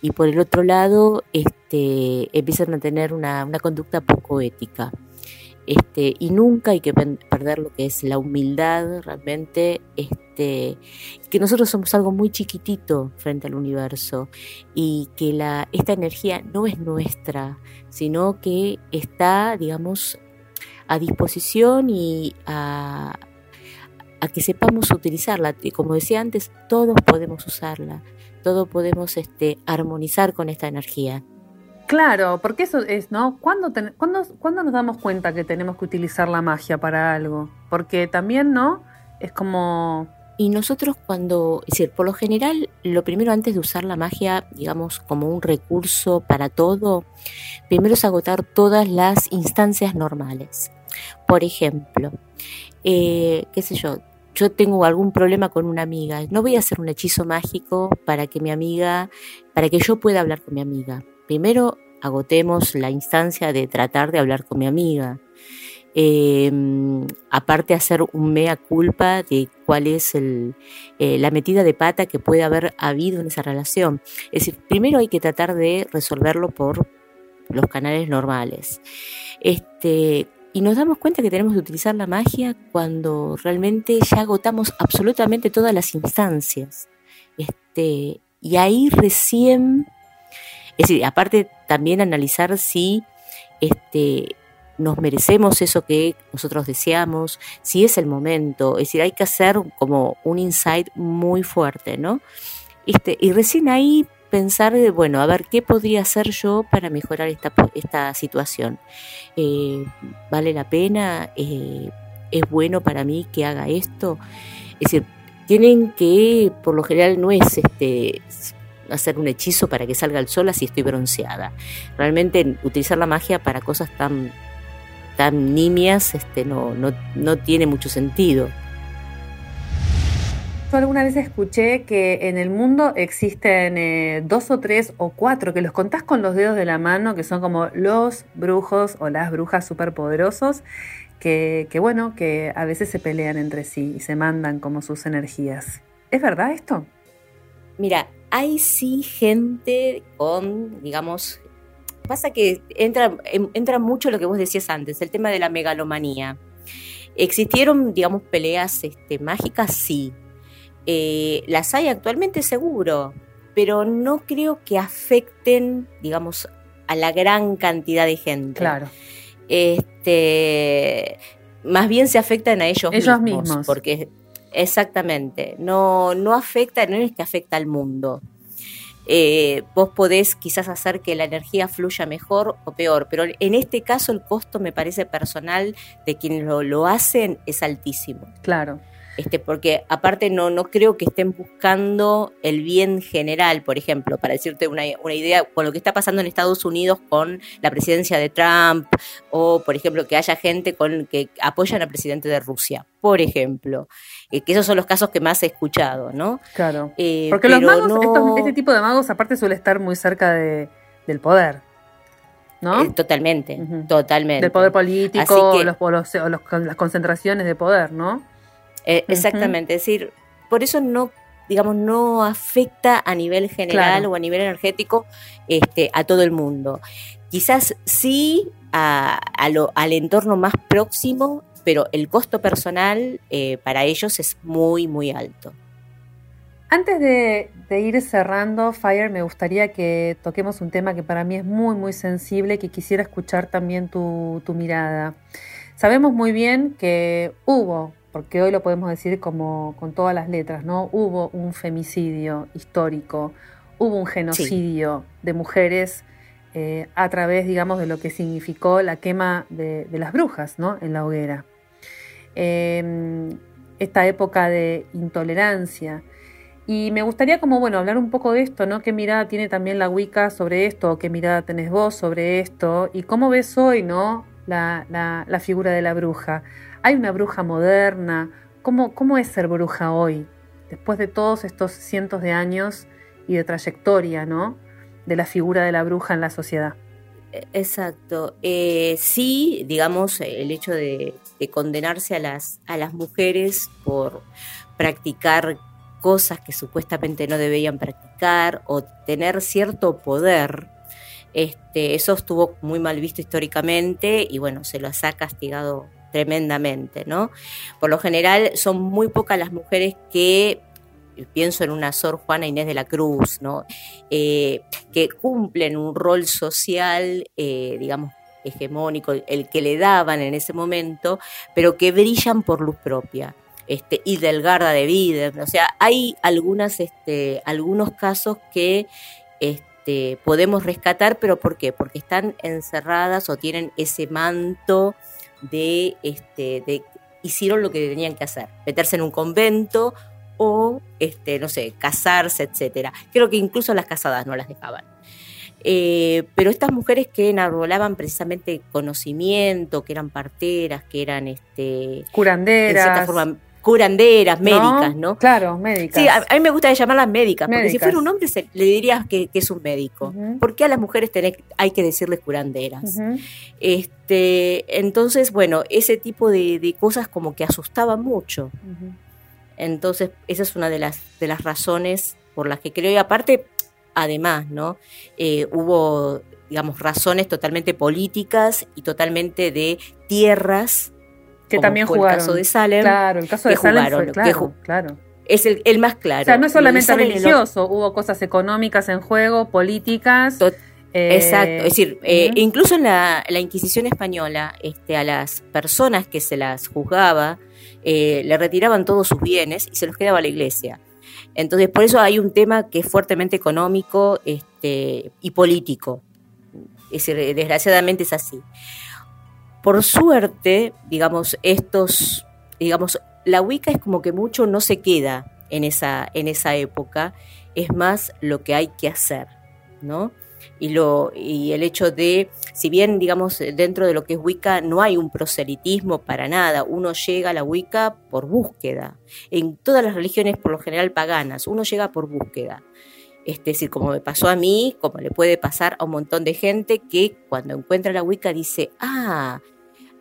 Y por el otro lado, este, empiezan a tener una, una conducta poco ética. Este, y nunca hay que perder lo que es la humildad realmente, este, que nosotros somos algo muy chiquitito frente al universo y que la, esta energía no es nuestra, sino que está, digamos, a disposición y a, a que sepamos utilizarla. Y como decía antes, todos podemos usarla, todos podemos este, armonizar con esta energía. Claro, porque eso es, ¿no? ¿Cuándo, nos damos cuenta que tenemos que utilizar la magia para algo? Porque también, ¿no? Es como... Y nosotros cuando, es decir, por lo general, lo primero antes de usar la magia, digamos, como un recurso para todo, primero es agotar todas las instancias normales. Por ejemplo, eh, qué sé yo, yo tengo algún problema con una amiga, no voy a hacer un hechizo mágico para que mi amiga, para que yo pueda hablar con mi amiga primero agotemos la instancia de tratar de hablar con mi amiga. Em, aparte hacer un mea culpa de cuál es eh, la metida de pata que puede haber habido en esa relación. Es decir, primero hay que tratar de resolverlo por los canales normales. Este, y nos damos cuenta que tenemos que utilizar la magia cuando realmente ya agotamos absolutamente todas las instancias. Este, y ahí recién es decir, aparte también analizar si este, nos merecemos eso que nosotros deseamos, si es el momento. Es decir, hay que hacer como un insight muy fuerte, ¿no? Este, y recién ahí pensar, bueno, a ver, ¿qué podría hacer yo para mejorar esta, esta situación? Eh, ¿Vale la pena? Eh, ¿Es bueno para mí que haga esto? Es decir, tienen que, por lo general, no es este hacer un hechizo para que salga el sol así estoy bronceada. Realmente utilizar la magia para cosas tan, tan nimias este, no, no, no tiene mucho sentido. Yo alguna vez escuché que en el mundo existen eh, dos o tres o cuatro, que los contás con los dedos de la mano, que son como los brujos o las brujas superpoderosos, que, que bueno, que a veces se pelean entre sí y se mandan como sus energías. ¿Es verdad esto? Mira, hay sí gente con, digamos, pasa que entra, entra mucho lo que vos decías antes, el tema de la megalomanía. ¿Existieron, digamos, peleas este, mágicas? Sí. Eh, las hay actualmente seguro, pero no creo que afecten, digamos, a la gran cantidad de gente. Claro. Este, más bien se afectan a ellos, ellos mismos, Porque exactamente, no, no afecta, no es que afecta al mundo. Eh, vos podés quizás hacer que la energía fluya mejor o peor, pero en este caso el costo me parece personal de quienes lo, lo hacen es altísimo. Claro este, porque aparte no, no creo que estén buscando el bien general, por ejemplo, para decirte una, idea, con lo que está pasando en Estados Unidos con la presidencia de Trump, o por ejemplo que haya gente con que apoyan al presidente de Rusia, por ejemplo, eh, que esos son los casos que más he escuchado, ¿no? Claro. Eh, porque los magos, este tipo de magos aparte suele estar muy cerca de, del poder. ¿No? Eh, totalmente, totalmente. Del poder político, los, las concentraciones de poder, ¿no? Eh, exactamente, es decir, por eso no digamos, no afecta a nivel general o a nivel energético este, a todo el mundo. Quizás sí a, lo, al entorno más próximo, pero el costo personal eh, para ellos es muy, muy alto. Antes de, ir cerrando, Fire, me gustaría que toquemos un tema que para mí es muy, muy sensible, que quisiera escuchar también tu, tu mirada. Sabemos muy bien que hubo porque hoy lo podemos decir como con todas las letras, ¿no? Hubo un femicidio histórico, hubo un genocidio de mujeres eh, a través, digamos, de lo que significó la quema de, las brujas, ¿no? En la hoguera. Em, esta época de intolerancia. Y me gustaría como, bueno, hablar un poco de esto, ¿no? ¿Qué mirada tiene también la Wicca sobre esto? ¿Qué mirada tenés vos sobre esto? ¿Y cómo ves hoy, ¿no? La figura de la bruja. ¿Hay una bruja moderna? ¿Cómo, ¿Cómo es ser bruja hoy, después de todos estos cientos de años y de trayectoria, ¿no? De la figura de la bruja en la sociedad. E, exacto. Eh, sí, digamos, el hecho de, condenarse a las, a las mujeres por practicar cosas que supuestamente no debían practicar o tener cierto poder, este, eso estuvo muy mal visto históricamente y bueno, se los ha castigado tremendamente, ¿no? Por lo general son muy pocas las mujeres que pienso en una Sor Juana Inés de la Cruz, ¿no? Eh, que cumplen un rol social, eh, digamos, hegemónico, el que le daban en ese momento, pero que brillan por luz propia. Este, y Delgarda de vida, o sea, hay algunas, este, algunos casos que este, podemos rescatar, pero ¿por qué? Porque están encerradas o tienen ese manto de, este, de hicieron lo que tenían que hacer, meterse en un convento o, este, no sé, casarse, etcétera. Creo que incluso las casadas no las dejaban. Eh, pero estas mujeres que enarbolaban precisamente conocimiento, que eran parteras, que eran este, curanderas, curanderas, médicas, ¿no? Claro, médicas. Sí, a, mí me gusta llamarlas médicas, porque si fuera un hombre le dirías que, es un médico. ¿Por qué a las mujeres hay que decirles curanderas? este, entonces, bueno, ese tipo de, cosas como que asustaban mucho. Entonces, esa es una de las, de las razones por las que creo, y aparte, además, ¿no? Eh, hubo, digamos, razones totalmente políticas y totalmente de tierras que también jugaron. El caso de Salem. Claro, el caso de Salem fue, claro, claro. Es el, más claro. O sea, no es solamente religioso, hubo cosas económicas en juego, políticas. Eh, exacto, es decir, eh, incluso en la, Inquisición española, este, a las personas que se las juzgaba, eh, le retiraban todos sus bienes y se los quedaba a la iglesia. Entonces, por eso hay un tema que es fuertemente económico este, y político. Es decir, desgraciadamente es así. Por suerte, digamos, estos, digamos, la Wicca es como que mucho no se queda en esa, en esa época, es más lo que hay que hacer, ¿no? Y, lo, y el hecho de, si bien, digamos, dentro de lo que es Wicca no hay un proselitismo para nada, uno llega a la Wicca por búsqueda. En todas las religiones, por lo general paganas, uno llega por búsqueda. Es decir, como me pasó a mí, como le puede pasar a un montón de gente que cuando encuentra la Wicca dice, ah,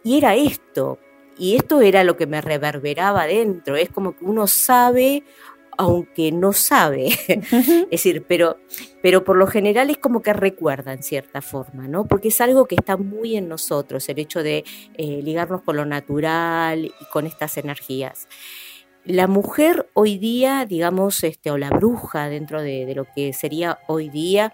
y era esto, y esto era lo que me reverberaba dentro, es como que uno sabe aunque no sabe, es decir, pero, pero por lo general es como que recuerda en cierta forma, ¿no? Porque es algo que está muy en nosotros, el hecho de eh, ligarnos con lo natural y con estas energías. La mujer hoy día, digamos, este, o la bruja dentro de, de lo que sería hoy día,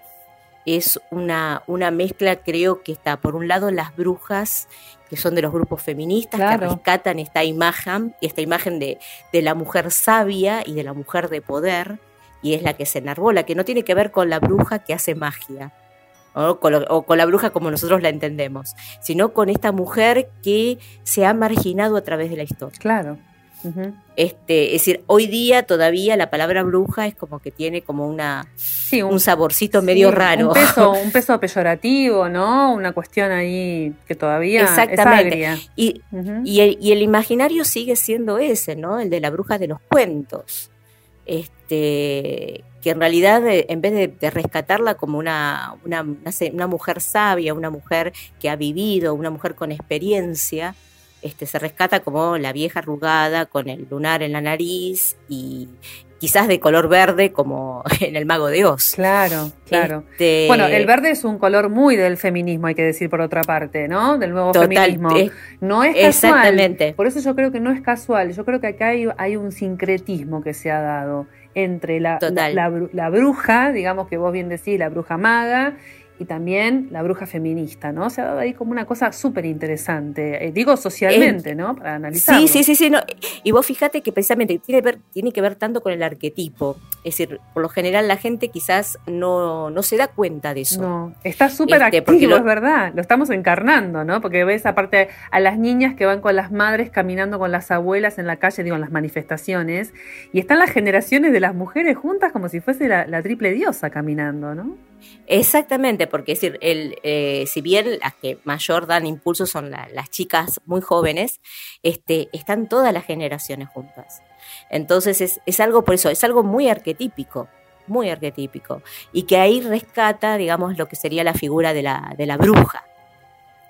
es una, una mezcla, creo que está, por un lado, las brujas que son de los grupos feministas que rescatan esta imagen, esta imagen de, de la mujer sabia y de la mujer de poder, y es la que se enarbola, que no tiene que ver con la bruja que hace magia, o con, la bruja como nosotros la entendemos, sino con esta mujer que se ha marginado a través de la historia. Claro. Este, es decir, hoy día todavía la palabra bruja es como que tiene como una un, saborcito medio raro. Un peso, un peso peyorativo, ¿no? Una cuestión ahí que todavía Exactamente. Y, y, el, y el imaginario sigue siendo ese, ¿no? El de la bruja de los cuentos. Este, que en realidad eh, en vez de, rescatarla como una, una, una, mujer sabia, una mujer que ha vivido, una mujer con experiencia, este, se rescata como la vieja arrugada con el lunar en la nariz y quizás de color verde como en el mago de Oz. Claro, claro. Este, bueno, el verde es un color muy del feminismo, hay que decir por otra parte, ¿no? Del nuevo feminismo. no es casual. Exactamente. Por eso yo creo que no es casual. Yo creo que acá hay, hay un sincretismo que se ha dado entre la, la, bruja, digamos que vos bien decís, la bruja maga, y también la bruja feminista, ¿no? Se ha dado ahí como una cosa súper interesante, eh, digo socialmente, ¿no? Para analizar. Sí, sí, sí, sí. Y vos fíjate que precisamente tiene, ver, tiene que ver tanto con el arquetipo. Es decir, por lo general la gente quizás no, no se da cuenta de eso. No, está súper este, activo, es verdad. Lo estamos encarnando, ¿no? Porque ves aparte a las niñas que van con las madres caminando con las abuelas en la calle, digo, en las manifestaciones, y están las generaciones de las mujeres juntas como si fuese la, la triple diosa caminando, ¿no? Exactamente, porque es decir, el, eh, si bien las que mayor dan impulso son las chicas muy jóvenes, este, están todas las generaciones juntas. Entonces es, es, algo por eso, es algo muy arquetípico, muy arquetípico, y que ahí rescata, digamos, lo que sería la figura de la, de la bruja,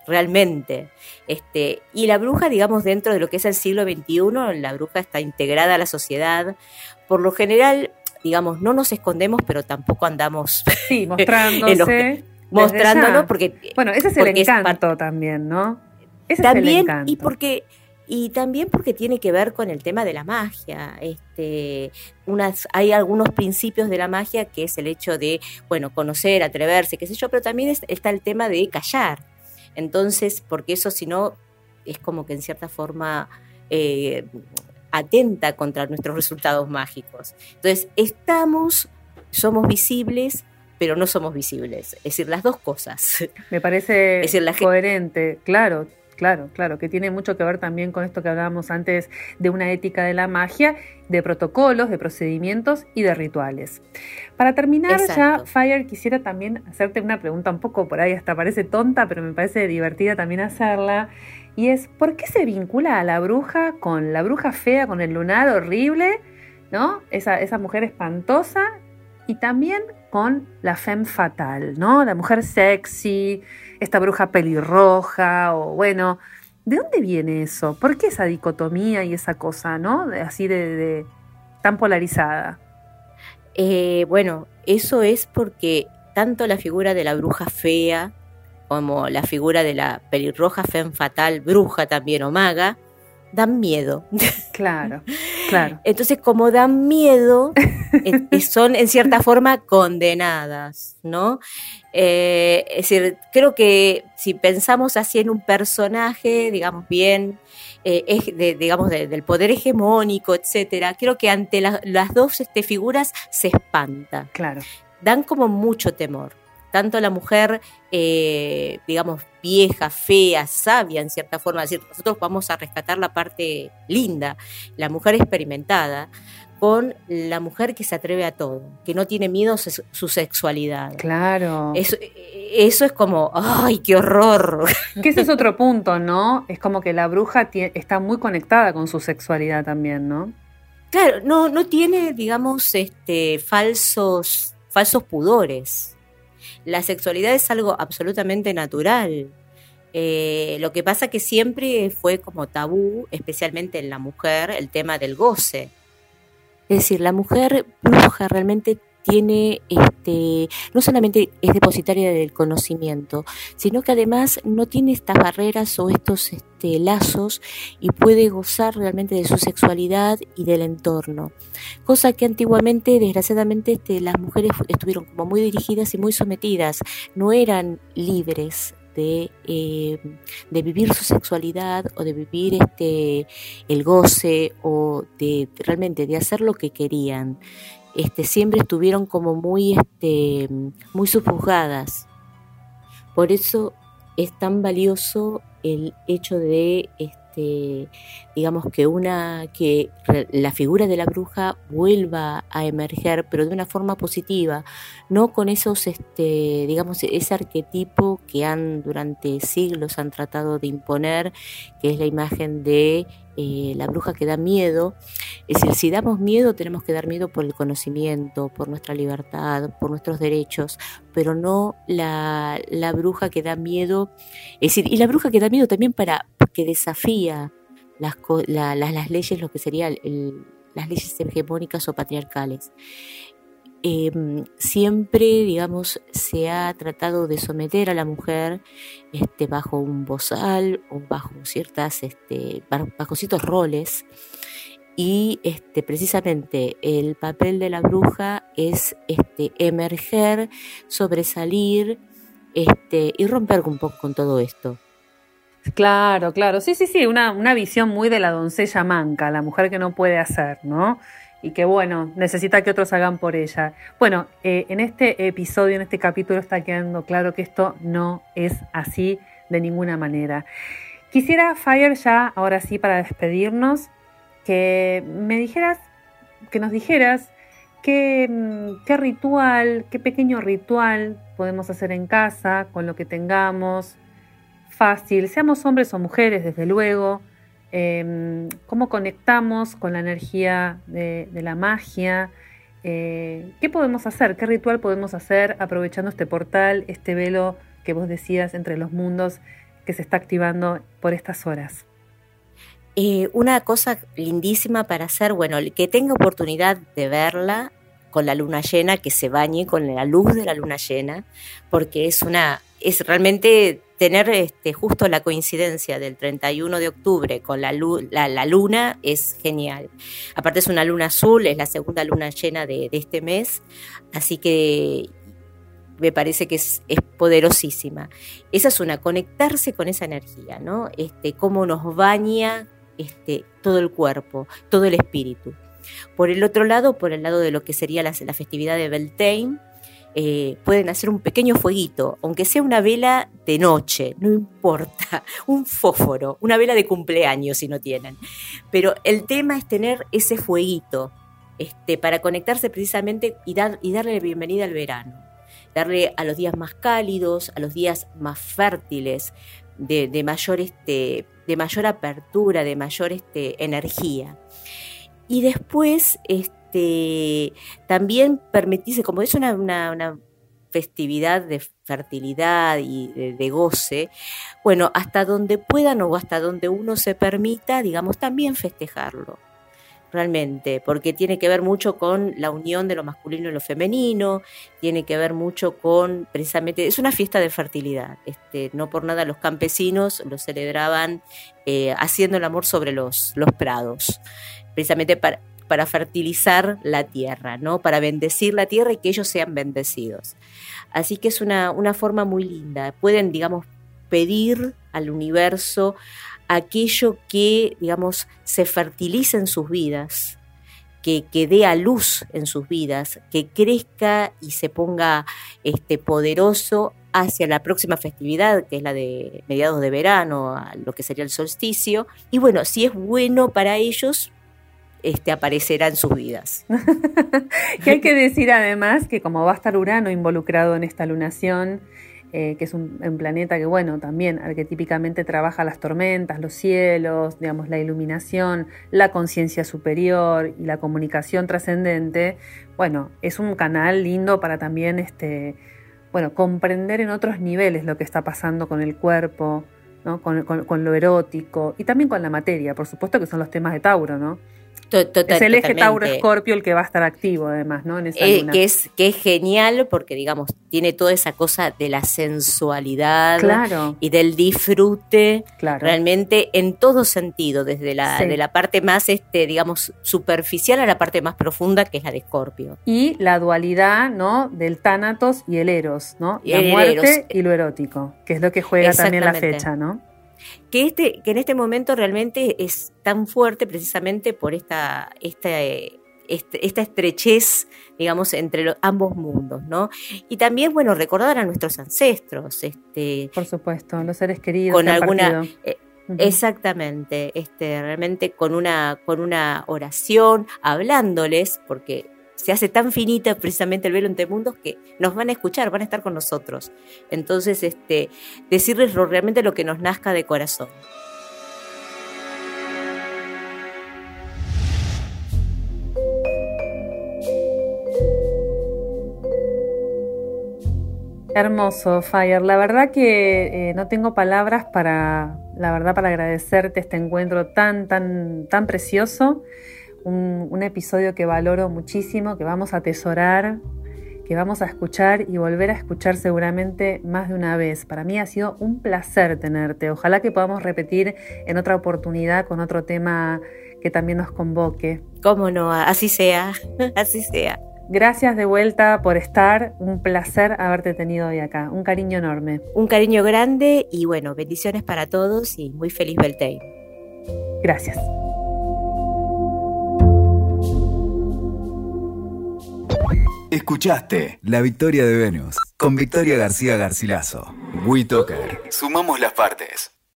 realmente. Este, y la bruja, digamos, dentro de lo que es el siglo XXI, la bruja está integrada a la sociedad. Por lo general, digamos, no nos escondemos, pero tampoco andamos sí, mostrándose. Mostrándolo porque bueno ese es el encanto también no ese también es el y porque y también porque tiene que ver con el tema de la magia este unas hay algunos principios de la magia que es el hecho de bueno conocer atreverse qué sé yo pero también está el tema de callar. Entonces porque eso si no es como que en cierta forma eh, atenta contra nuestros resultados mágicos. Entonces, estamos, somos visibles, pero no somos visibles. Es decir, las dos cosas. Me parece coherente, claro. Claro, claro, que tiene mucho que ver también con esto que hablábamos antes de una ética de la magia, de protocolos, de procedimientos y de rituales. Para terminar ya, Fire, quisiera también hacerte una pregunta un poco por ahí, hasta parece tonta, pero me parece divertida también hacerla y es ¿por qué se vincula a la bruja con la bruja fea, con el lunar horrible, ¿no? Esa, esa mujer espantosa y también con la femme fatal, ¿no? La mujer sexy, esta bruja pelirroja o bueno, ¿de dónde viene eso? ¿Por qué esa dicotomía y esa cosa, ¿no? Así de, tan polarizada. Eh, bueno, eso es porque tanto la figura de la bruja fea como la figura de la pelirroja femme fatal, bruja también o maga, dan miedo. Claro, claro. Entonces, como dan miedo, son en cierta forma condenadas, ¿no? Eh, es decir, creo que si pensamos así en un personaje, digamos bien, eh, digamos del poder hegemónico, etcétera, creo que ante las dos este, figuras se espanta. Claro. Dan como mucho temor tanto la mujer, eh, digamos, vieja, fea, sabia en cierta forma, decir, nosotros vamos a rescatar la parte linda, la mujer experimentada, con la mujer que se atreve a todo, que no tiene miedo a su sexualidad. Claro. Eso, eso es como, ¡ay, qué horror! Que ese es otro punto, ¿no? Es como que la bruja está muy conectada con su sexualidad también, ¿no? Claro, no, no tiene, digamos, este, falsos, falsos pudores la sexualidad es algo absolutamente natural. Eh, lo que pasa que siempre fue como tabú, especialmente en la mujer, el tema del goce. Es decir, la mujer bruja realmente tiene, este, no solamente es depositaria del conocimiento, sino que además no tiene estas barreras o estos este, lazos y puede gozar realmente de su sexualidad y del entorno. Cosa que antiguamente, desgraciadamente, este, las mujeres estuvieron como muy dirigidas y muy sometidas, no eran libres de, eh, de, vivir su sexualidad o de vivir este, el goce o de realmente de hacer lo que querían. Este, siempre estuvieron como muy, este, muy subjugadas. Por eso es tan valioso el hecho de este, digamos que una que la figura de la bruja vuelva a emerger pero de una forma positiva no con esos este digamos ese arquetipo que han durante siglos han tratado de imponer que es la imagen de eh, la bruja que da miedo. Es decir, si damos miedo, tenemos que dar miedo por el conocimiento, por nuestra libertad, por nuestros derechos, pero no la, bruja que da miedo. Es decir, y la bruja que da miedo también para que desafía las, las leyes, lo que serían las leyes hegemónicas o patriarcales. Em, siempre, digamos, se ha tratado de someter a la mujer este, bajo un bozal o bajo ciertas, este, bajo ciertos roles. Y este, precisamente el papel de la bruja es este, emerger, sobresalir este, y romper un poco con todo esto. Claro, claro, sí, sí, sí, una, una visión muy de la doncella manca, la mujer que no puede hacer, ¿no? Y que bueno, necesita que otros hagan por ella. Bueno, eh, en este episodio, en este capítulo está quedando claro que esto no es así de ninguna manera. Quisiera, Fire, ya ahora sí para despedirnos, que me dijeras, que nos dijeras qué, mm, qué ritual, qué pequeño ritual podemos hacer en casa con lo que tengamos, fácil, seamos hombres o mujeres, desde luego, Em, cómo conectamos con la energía de, la magia, eh, qué podemos hacer, qué ritual podemos hacer aprovechando este portal, este velo que vos decías entre los mundos que se está activando por estas horas. Eh, una cosa lindísima para hacer, bueno, el que tenga oportunidad de verla con la luna llena, que se bañe con la luz de la luna llena, porque es una, es realmente tener este, justo la coincidencia del 31 de octubre con la, la, luna es genial. Aparte es una luna azul, es la segunda luna llena de, este mes, así que me parece que es, poderosísima. Esa es una, conectarse con esa energía, ¿no? Este, cómo nos baña este, todo el cuerpo, todo el espíritu. Por el otro lado, por el lado de lo que sería la, la festividad de Beltane, eh, pueden hacer un pequeño fueguito, aunque sea una vela de noche, no importa, un fósforo, una vela de cumpleaños si no tienen. Pero el tema es tener ese fueguito este, para conectarse precisamente y, dar, y darle la bienvenida al verano, darle a los días más cálidos, a los días más fértiles, de, mayor, este, de mayor apertura, de mayor este, energía. Y después, este, este, también permitirse, como es una, festividad de fertilidad y de, goce, bueno, hasta donde puedan o hasta donde uno se permita, digamos, también festejarlo realmente, porque tiene que ver mucho con la unión de lo masculino y lo femenino, tiene que ver mucho con, precisamente, es una fiesta de fertilidad, este, no por nada los campesinos lo celebraban eh, haciendo el amor sobre los, los prados, precisamente para, para fertilizar la tierra, ¿no? Para bendecir la tierra y que ellos sean bendecidos. Así que es una, forma muy linda. Pueden, digamos, pedir al universo aquello que, digamos, se fertilice en sus vidas, que, que, dé a luz en sus vidas, que crezca y se ponga este, poderoso hacia la próxima festividad, que es la de mediados de verano, lo que sería el solsticio. Y bueno, si es bueno para ellos, este, aparecerá en sus vidas. que hay que decir además que como va a estar Urano involucrado en esta lunación, eh, que es un, planeta que, bueno, también arquetípicamente trabaja las tormentas, los cielos, digamos, la iluminación, la conciencia superior y la comunicación trascendente, bueno, es un canal lindo para también, este, bueno, comprender en otros niveles lo que está pasando con el cuerpo, ¿no? con, con lo erótico y también con la materia, por supuesto que son los temas de Tauro, ¿no? Es el eje Tauro-Escorpio el que va a estar activo además, ¿no? En esa eh, que, es, que es genial porque, digamos, tiene toda esa cosa de la sensualidad y del disfrute, realmente en todo sentido, desde la, de la parte más, este, digamos, superficial a la parte más profunda, que es la de Escorpio. Y la dualidad, ¿no? Del Tánatos y el Eros, ¿no? La muerte y lo erótico, que es lo que juega también la fecha, ¿no? Que, este, que en este momento realmente es tan fuerte precisamente por esta, esta, este, esta estrechez, digamos, entre ambos mundos, ¿no? Y también, bueno, recordar a nuestros ancestros. Este, por supuesto, los seres queridos. Con alguna... Eh, exactamente, este, realmente con una, con una oración, hablándoles, porque se hace tan finita precisamente el velo entre mundos que nos van a escuchar, van a estar con nosotros. Entonces, este, decirles realmente lo que nos nazca de corazón. Hermoso, Fire. La verdad que eh, no tengo palabras para, la verdad, para agradecerte este encuentro tan, tan, tan precioso un, episodio que valoro muchísimo, que vamos a atesorar, que vamos a escuchar y volver a escuchar seguramente más de una vez. Para mí ha sido un placer tenerte. Ojalá que podamos repetir en otra oportunidad con otro tema que también nos convoque. Cómo no, así sea, así sea. Gracias de vuelta por estar, un placer haberte tenido hoy acá, un cariño enorme. Un cariño grande y bueno, bendiciones para todos y muy feliz Beltane. Gracias. Escuchaste La Victoria de Venus con Victoria García Garcilaso. WeToker. Sumamos las partes.